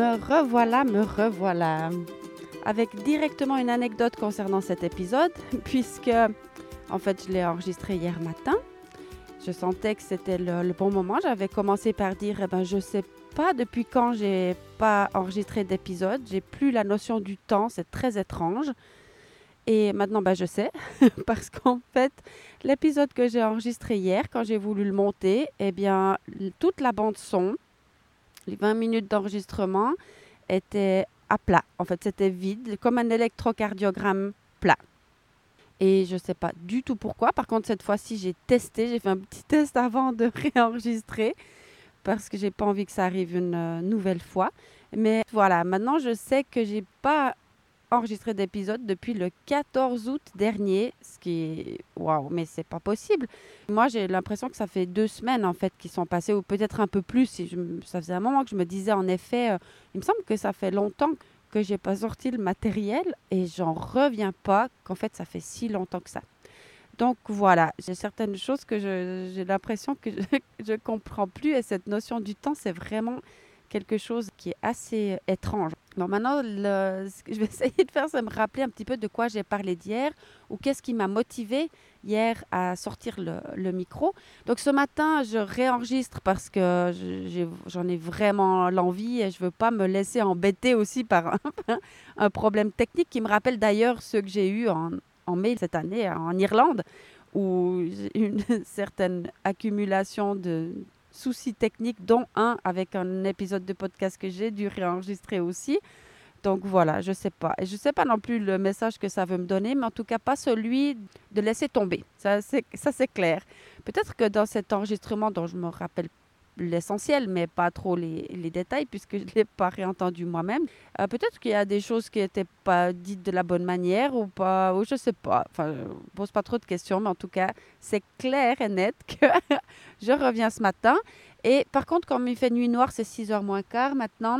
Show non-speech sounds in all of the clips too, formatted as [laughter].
Me revoilà, me revoilà. Avec directement une anecdote concernant cet épisode, [laughs] puisque en fait je l'ai enregistré hier matin. Je sentais que c'était le, bon moment. J'avais commencé par dire, eh ben, je sais pas depuis quand j'ai pas enregistré d'épisode. J'ai plus la notion du temps. C'est très étrange. Et maintenant, ben, je sais, [laughs] parce qu'en fait, l'épisode que j'ai enregistré hier, quand j'ai voulu le monter, eh bien, toute la bande son, les 20 minutes d'enregistrement étaient à plat. En fait, c'était vide, comme un électrocardiogramme plat. Et je ne sais pas du tout pourquoi. Par contre, cette fois-ci, j'ai testé. J'ai fait un petit test avant de [laughs] réenregistrer parce que j'ai pas envie que ça arrive une euh, nouvelle fois. Mais voilà, maintenant, je sais que j'ai pas enregistré d'épisode depuis le 14 août dernier, ce qui est waouh, mais c'est pas possible. Moi, j'ai l'impression que ça fait deux semaines en fait qui sont passées, ou peut-être un peu plus. Si je, ça faisait un moment que je me disais en effet, euh, il me semble que ça fait longtemps que j'ai pas sorti le matériel et j'en reviens pas qu'en fait ça fait si longtemps que ça. Donc voilà, j'ai certaines choses que j'ai l'impression que je, [laughs] ne comprends plus et cette notion du temps, c'est vraiment quelque chose qui est assez étrange. Bon, maintenant, ce que je vais [laughs] essayer de faire, c'est me rappeler un petit peu de quoi j'ai parlé d'hier ou qu'est-ce qui m'a motivé hier à sortir le, micro. Donc ce matin, je réenregistre parce que j'en ai, vraiment l'envie et je ne veux pas me laisser embêter aussi par [laughs] un, problème technique qui me rappelle d'ailleurs ce que j'ai eu en, en mai cette année en Irlande où une [laughs] certaine accumulation de soucis techniques, dont un avec un épisode de podcast que j'ai dû réenregistrer aussi. Donc voilà, je sais pas. Et je sais pas non plus le message que ça veut me donner, mais en tout cas pas celui de laisser tomber. Ça c'est ça c'est clair. Peut-être que dans cet enregistrement dont je me rappelle l'essentiel, mais pas trop les, les, détails, puisque je ne l'ai pas réentendu moi-même. Euh, peut-être qu'il y a des choses qui n'étaient pas dites de la bonne manière ou pas, ou je ne sais pas. Enfin, je ne pose pas trop de questions, mais en tout cas, c'est clair et net [laughs] que je reviens ce matin. Et par contre, comme il fait nuit noire, c'est 6h moins quart maintenant,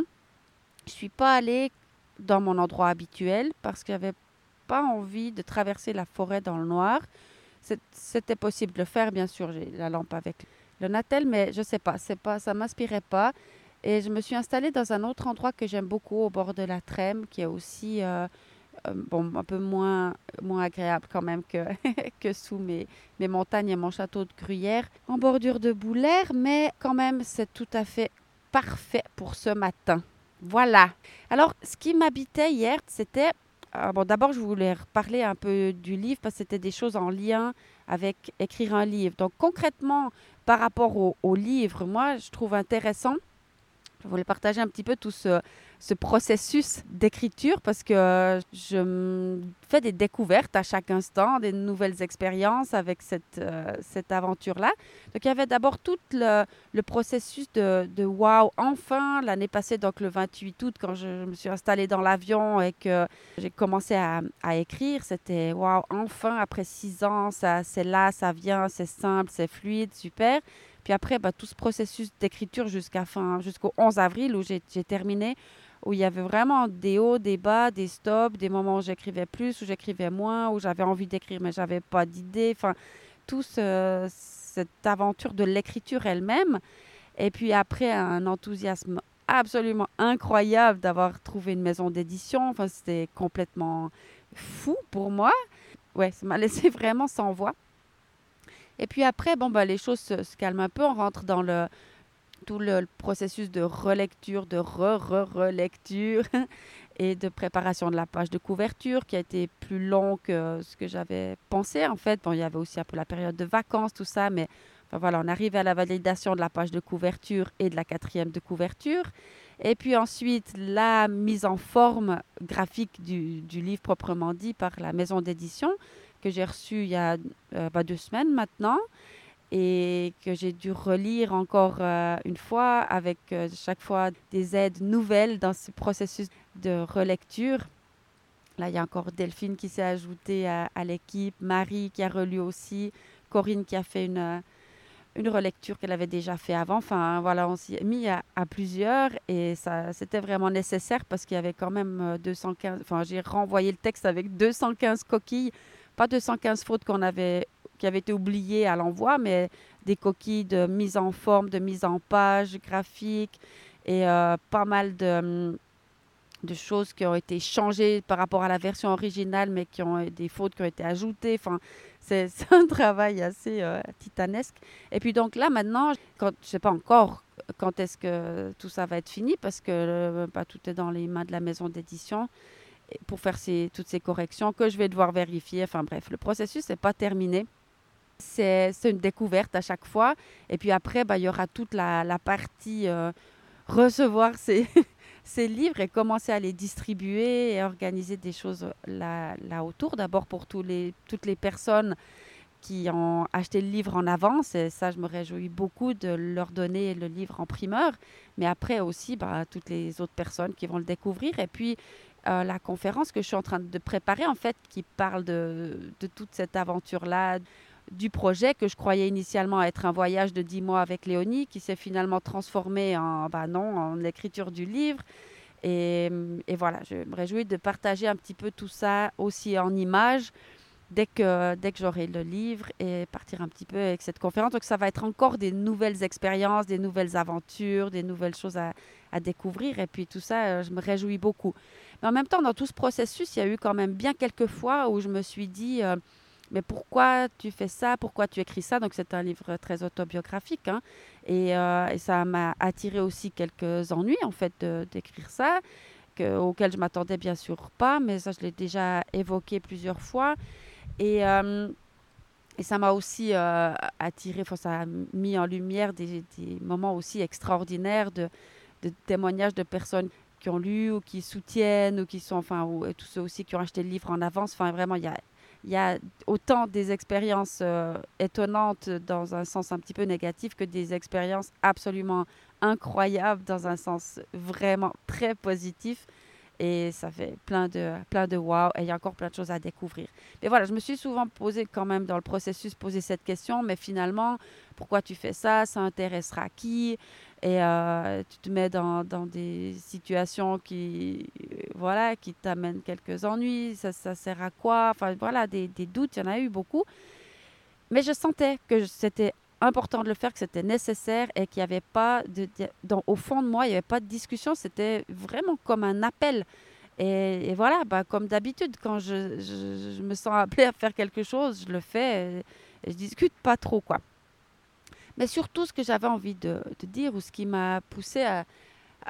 je ne suis pas allée dans mon endroit habituel parce que j'avais pas envie de traverser la forêt dans le noir. C'était possible de le faire, bien sûr, j'ai la lampe avec le Natel, mais je sais pas, c'est pas, ça m'inspirait pas. Et je me suis installée dans un autre endroit que j'aime beaucoup, au bord de la Trême, qui est aussi euh, euh, bon, un peu moins, moins agréable quand même que, [laughs] que sous mes, mes montagnes et mon château de Gruyère, en bordure de Boulaire, mais quand même, c'est tout à fait parfait pour ce matin. Voilà. Alors, ce qui m'habitait hier, c'était ah, bon, d'abord, je voulais parler un peu du livre parce que c'était des choses en lien avec écrire un livre. Donc, concrètement, par rapport au, au livre, moi, je trouve intéressant je voulais partager un petit peu tout ce, ce processus d'écriture parce que je fais des découvertes à chaque instant, des nouvelles expériences avec cette, euh, cette aventure-là. Donc il y avait d'abord tout le, le, processus de, de wow, enfin, l'année passée, donc le 28 août, quand je, me suis installée dans l'avion et que j'ai commencé à, à écrire, c'était wow, enfin, après six ans, ça, c'est là, ça vient, c'est simple, c'est fluide, super. Puis après, bah, tout ce processus d'écriture jusqu'à fin, jusqu'au 11 avril où j'ai terminé, où il y avait vraiment des hauts, des bas, des stops, des moments où j'écrivais plus, où j'écrivais moins, où j'avais envie d'écrire mais j'avais pas d'idée. Enfin, tout cette aventure de l'écriture elle-même. Et puis après, un enthousiasme absolument incroyable d'avoir trouvé une maison d'édition. Enfin, c'était complètement fou pour moi. Ouais, ça m'a [laughs] laissé vraiment sans voix. Et puis après, bon, bah, les choses se, calment un peu. On rentre dans le, tout le, processus de relecture, de re-re-relecture [laughs] et de préparation de la page de couverture qui a été plus long que ce que j'avais pensé. En fait, bon, il y avait aussi un peu la période de vacances, tout ça, mais enfin, voilà, on arrive à la validation de la page de couverture et de la quatrième de couverture. Et puis ensuite, la mise en forme graphique du, du livre proprement dit par la maison d'édition que j'ai reçue il y a euh, bah, deux semaines maintenant et que j'ai dû relire encore euh, une fois avec euh, chaque fois des aides nouvelles dans ce processus de relecture. Là, il y a encore Delphine qui s'est ajoutée à, l'équipe, Marie qui a relu aussi, Corinne qui a fait une, une relecture qu'elle avait déjà fait avant. Enfin, voilà, on s'y est mis à, à, plusieurs et ça, c'était vraiment nécessaire parce qu'il y avait quand même 215. Enfin, j'ai renvoyé le texte avec 215 coquilles, pas 215 fautes qu'on avait qui avaient été oubliées à l'envoi, mais des coquilles de mise en forme, de mise en page graphique et euh, pas mal de, de, choses qui ont été changées par rapport à la version originale, mais qui ont des fautes qui ont été ajoutées. Enfin, [laughs] c'est un travail assez euh, titanesque. Et puis donc là, maintenant, je ne sais pas encore quand est-ce que tout ça va être fini, parce que euh, bah, tout est dans les mains de la maison d'édition pour faire toutes ces corrections que je vais devoir vérifier. Enfin bref, le processus n'est pas terminé c'est une découverte à chaque fois. Et puis après, bah, il y aura toute la, partie euh, recevoir ces, [laughs] ces, livres et commencer à les distribuer et organiser des choses là, là autour. D'abord pour tous les, toutes les personnes qui ont acheté le livre en avance. Et ça, je me réjouis beaucoup de leur donner le livre en primeur. Mais après aussi, bah, toutes les autres personnes qui vont le découvrir. Et puis, euh, la conférence que je suis en train de préparer, en fait, qui parle de, de toute cette aventure-là, du projet que je croyais initialement être un voyage de dix mois avec Léonie, qui s'est finalement transformé en, bah non, en l'écriture du livre. Et, et, voilà, je me réjouis de partager un petit peu tout ça aussi en images dès que, dès que j'aurai le livre et partir un petit peu avec cette conférence. Donc ça va être encore des nouvelles expériences, des nouvelles aventures, des nouvelles choses à, à découvrir. Et puis tout ça, euh, je me réjouis beaucoup. Mais en même temps, dans tout ce processus, il y a eu quand même bien quelques fois où je me suis dit... Euh, mais pourquoi tu fais ça, pourquoi tu écris ça? Donc c'est un livre très autobiographique. Hein. Et, euh, et, ça m'a attiré aussi quelques ennuis en fait d'écrire ça, que, auxquels je m'attendais bien sûr pas, mais ça je l'ai déjà évoqué plusieurs fois. Et, euh, et ça m'a aussi euh, attiré, ça a mis en lumière des, des moments aussi extraordinaires de, de, témoignages de personnes qui ont lu ou qui soutiennent ou qui sont, enfin, ou, tous ceux aussi qui ont acheté le livre en avance. Enfin, vraiment, il y a y a autant des expériences euh, étonnantes dans un sens un petit peu négatif que des expériences absolument incroyables dans un sens vraiment très positif. Et ça fait plein de, plein de wow. Et il y a encore plein de choses à découvrir. Mais voilà, je me suis souvent posé quand même dans le processus, poser cette question. Mais finalement, pourquoi tu fais ça? Ça intéressera qui? Et euh, tu te mets dans, dans, des situations qui voilà qui t'amènent quelques ennuis ça, ça, sert à quoi? Enfin voilà des, des, doutes il y en a eu beaucoup mais je sentais que c'était important de le faire que c'était nécessaire et qu'il n'y avait pas de, au fond de moi il n'y avait pas de discussion c'était vraiment comme un appel. Et, voilà bah, comme d'habitude quand je, je, me sens appelée à faire quelque chose je le fais et, je discute pas trop quoi. Mais surtout, ce que j'avais envie de, dire ou ce qui m'a poussé à,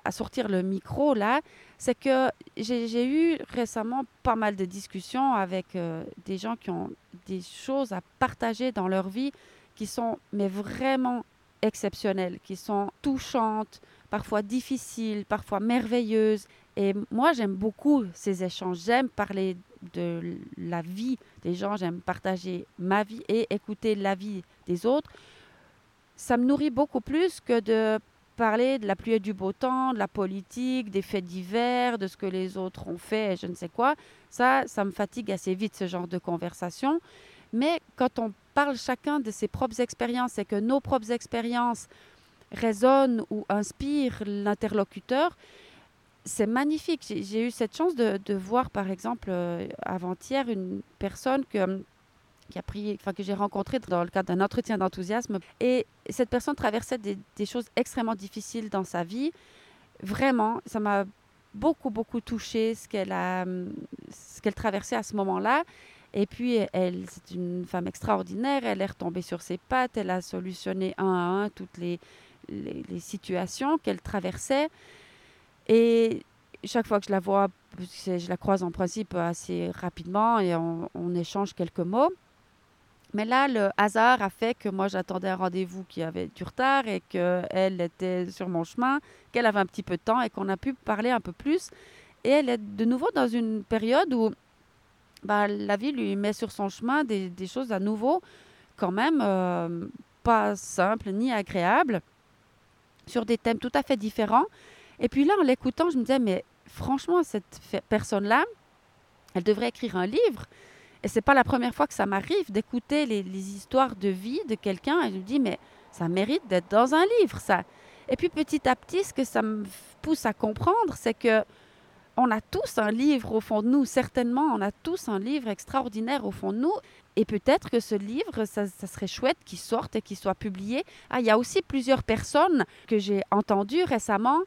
à, sortir le micro là, c'est que j'ai eu récemment pas mal de discussions avec euh, des gens qui ont des choses à partager dans leur vie qui sont mais vraiment exceptionnelles, qui sont touchantes, parfois difficiles, parfois merveilleuses. Et moi, j'aime beaucoup ces échanges. J'aime parler de la vie des gens, j'aime partager ma vie et écouter la vie des autres ça me nourrit beaucoup plus que de parler de la pluie et du beau temps, de la politique, des faits divers, de ce que les autres ont fait je ne sais quoi. Ça, ça me fatigue assez vite, ce genre de conversation. Mais quand on parle chacun de ses propres expériences et que nos propres expériences résonnent ou inspirent l'interlocuteur, c'est magnifique. J'ai eu cette chance de, voir, par exemple, euh, avant-hier, une personne enfin, que j'ai rencontré dans le cadre d'un entretien d'enthousiasme. Et cette personne traversait des, choses extrêmement difficiles dans sa vie. Vraiment, ça m'a beaucoup, beaucoup touché a, ce qu'elle traversait à ce moment-là. Et puis, elle, c'est une femme extraordinaire. Elle est retombée sur ses pattes. Elle a solutionné un à un toutes les, les, situations qu'elle traversait. Et chaque fois que je la vois, je la croise en principe assez rapidement et on, on échange quelques mots. Mais là, le hasard a fait que moi, j'attendais un rendez-vous qui avait du retard et qu'elle était sur mon chemin, qu'elle avait un petit peu de temps et qu'on a pu parler un peu plus. Et elle est de nouveau dans une période où bah, la vie lui met sur son chemin des, choses à nouveau, quand même euh, pas simples ni agréables, sur des thèmes tout à fait différents. Et puis là, en l'écoutant, je me disais, mais franchement, cette personne-là, elle devrait écrire un livre. Et c'est pas la première fois que ça m'arrive d'écouter les, histoires de vie de quelqu'un et je me dis mais ça mérite d'être dans un livre ça. Et puis petit à petit ce que ça me pousse à comprendre c'est que on a tous un livre au fond de nous, certainement on a tous un livre extraordinaire au fond de nous et peut-être que ce livre ça, serait chouette qu'il sorte et qu'il soit publié. Ah, il y a aussi plusieurs personnes que j'ai entendues récemment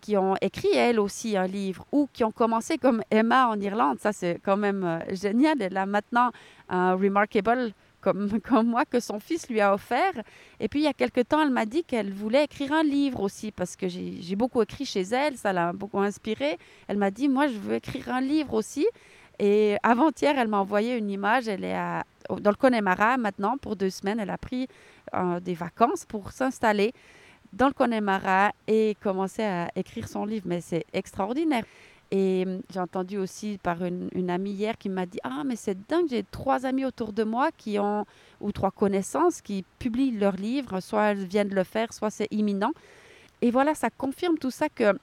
qui ont écrit elles aussi un livre ou qui ont commencé comme Emma en Irlande. Ça, c'est quand même euh, génial. Elle a maintenant un Remarkable [laughs] comme, moi que son fils lui a offert. Et puis, il y a quelque temps, elle m'a dit qu'elle voulait écrire un livre aussi parce que j'ai beaucoup écrit chez elle. Ça l'a beaucoup inspiré. Elle m'a dit, moi, je veux écrire un livre aussi. Et avant-hier, elle m'a envoyé une image. Elle est à, dans le Connemara maintenant pour deux semaines. Elle a pris euh, des vacances pour s'installer dans le Connemara et commencer à écrire son livre. Mais c'est extraordinaire. Et hum, j'ai entendu aussi par une, amie hier qui m'a dit Ah, mais c'est dingue, j'ai trois amis autour de moi qui ont, ou trois connaissances, qui publient leurs livres. Soit elles viennent de le faire, soit c'est imminent. Et voilà, ça confirme tout ça que,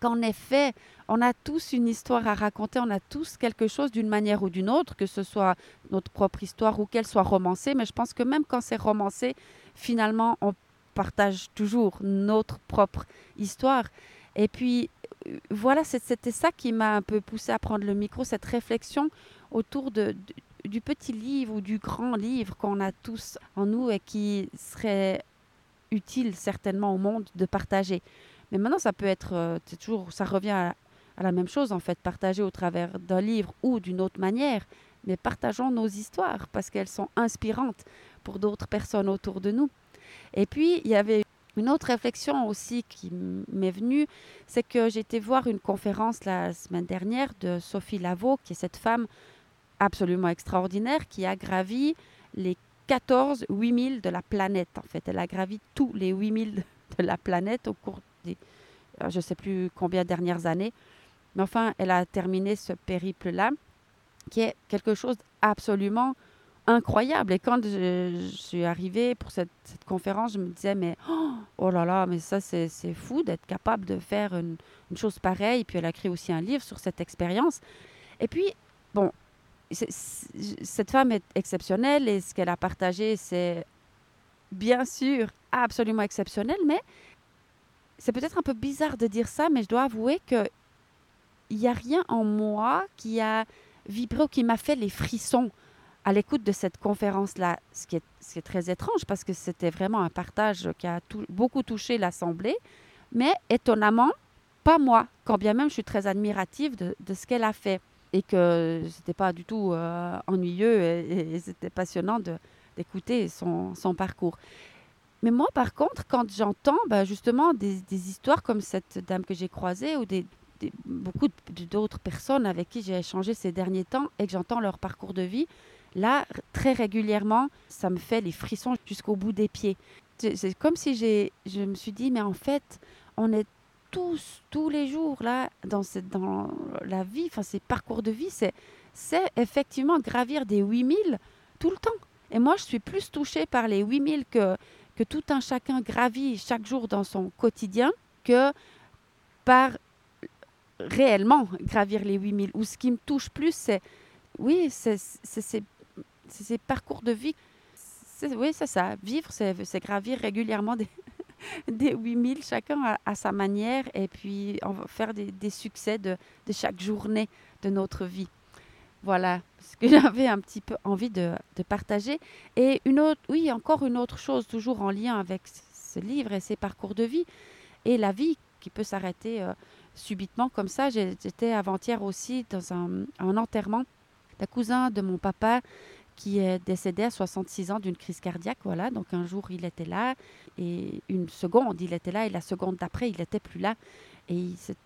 qu'en effet, on a tous une histoire à raconter, on a tous quelque chose d'une manière ou d'une autre, que ce soit notre propre histoire ou qu'elle soit romancée. Mais je pense que même quand c'est romancé, finalement, on partage toujours notre propre histoire. Et puis, euh, voilà, c'était ça qui m'a un peu poussé à prendre le micro, cette réflexion autour du petit livre ou du grand livre qu'on a tous en nous et qui serait utile certainement au monde de partager. Mais maintenant, ça peut être, euh, toujours, ça revient à, à, la même chose en fait, partager au travers d'un livre ou d'une autre manière. Mais partageons nos histoires parce qu'elles sont inspirantes pour d'autres personnes autour de nous. Et puis, il y avait une autre réflexion aussi qui m'est venue, c'est que j'ai été voir une conférence la semaine dernière de Sophie Lavaux, qui est cette femme absolument extraordinaire qui a gravi les 14 8000 de la planète. En fait, elle a gravi tous les 8000 de la planète au cours des, euh, je ne sais plus combien dernières années. Mais enfin, elle a terminé ce périple-là, qui est quelque chose absolument incroyable. Et quand je, suis arrivée pour cette, conférence, je me disais, mais oh, là là, mais ça, c'est fou d'être capable de faire une, chose pareille. Puis elle a écrit aussi un livre sur cette expérience. Et puis, bon, cette femme est exceptionnelle et ce qu'elle a partagé, c'est bien sûr absolument exceptionnel, mais c'est peut-être un peu bizarre de dire ça, mais je dois avouer que il n'y a rien en moi qui a vibré ou qui m'a fait les frissons à l'écoute de cette conférence-là, ce, qui est très étrange parce que c'était vraiment un partage qui a beaucoup touché l'Assemblée, mais étonnamment, pas moi, quand bien même je suis très admirative de, ce qu'elle a fait et que c'était pas du tout euh, ennuyeux et, c'était passionnant d'écouter son, parcours. Mais moi, par contre, quand j'entends bah, justement des, histoires comme cette dame que j'ai croisée ou beaucoup d'autres personnes avec qui j'ai échangé ces derniers temps et que j'entends leur parcours de vie, Là, très régulièrement, ça me fait les frissons jusqu'au bout des pieds. C'est comme si je me suis dit, mais en fait, on est tous, tous les jours là, dans, cette, dans la vie, enfin, ces parcours de vie, c'est, effectivement gravir des 8000 tout le temps. Et moi, je suis plus touchée par les 8000 que, que tout un chacun gravit chaque jour dans son quotidien que par réellement gravir les 8000. Ou ce qui me touche plus, c'est, oui, c'est ces c'est ces parcours de vie. Oui, c'est ça. Vivre, c'est gravir régulièrement des, [laughs] des 8000, chacun à, sa manière, et puis faire des, succès de, chaque journée de notre vie. Voilà ce que [laughs] j'avais un petit peu envie de, de, partager. Et une autre, oui, encore une autre chose, toujours en lien avec ce livre et ses parcours de vie, et la vie qui peut s'arrêter euh, subitement comme ça. J'étais avant-hier aussi dans un, un enterrement d'un cousin de mon papa qui est décédé à 66 ans d'une crise cardiaque. Voilà, donc un jour il était là et une seconde il était là et la seconde d'après il n'était plus là. Et cette,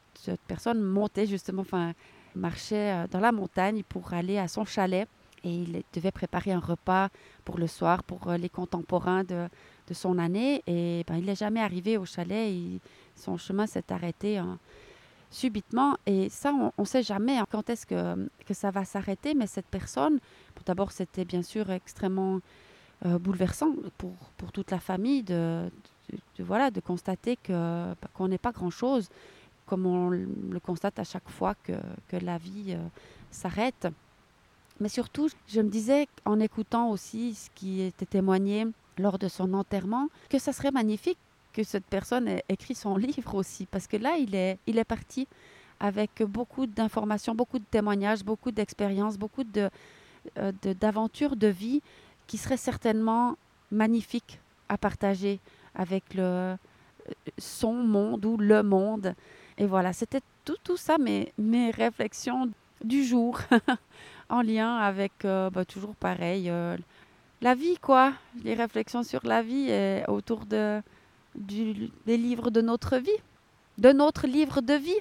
personne montait justement, enfin marchait euh, dans la montagne pour aller à son chalet. et il devait préparer un repas pour le soir pour les contemporains de, de son année. Et ben, il n'est jamais arrivé au chalet. son chemin s'est arrêté subitement. Et ça, on ne sait jamais hein, quand est-ce que, ça va s'arrêter. Mais cette personne, d'abord, c'était bien sûr extrêmement euh, bouleversant pour, toute la famille de, voilà, de constater que, bah, qu'on n'est pas grand-chose, comme on le constate à chaque fois que, que la vie euh, s'arrête. Mais surtout, je me disais, en écoutant aussi ce qui était témoigné lors de son enterrement, que ça serait magnifique que cette personne ait écrit son [laughs] livre aussi, parce que là, il est, il est parti avec beaucoup d'informations, beaucoup de témoignages, beaucoup d'expériences, beaucoup de, euh, d'aventures de, vie qui seraient certainement magnifiques à partager avec le, euh, son monde ou le monde. Et voilà, c'était tout, tout ça, mes, mes réflexions du jour [laughs] en lien avec, euh, bah, toujours pareil, la vie, quoi. Les réflexions sur la vie et autour de, des livres de notre vie, de notre livre de vie.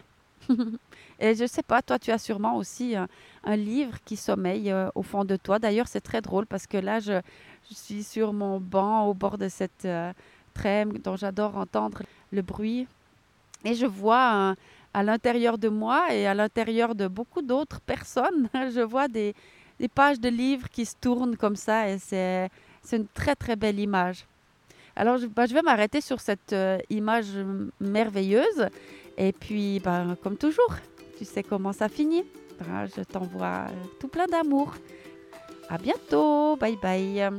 [laughs] et je sais pas, toi, tu as sûrement aussi un, livre qui sommeille euh, au fond de toi. D'ailleurs, c'est très drôle parce que là, je, suis sur mon banc au bord de cette euh, trême dont j'adore entendre le bruit. Et je vois à l'intérieur de moi et à l'intérieur de beaucoup d'autres personnes, [laughs] je vois des, des pages de livres qui se tournent comme ça et c'est une très très belle image. Alors je, bah, je vais m'arrêter sur cette euh, image merveilleuse et puis bah, comme toujours, tu sais comment ça finit. Bah, je t'envoie tout plein d'amour. À bientôt, bye bye.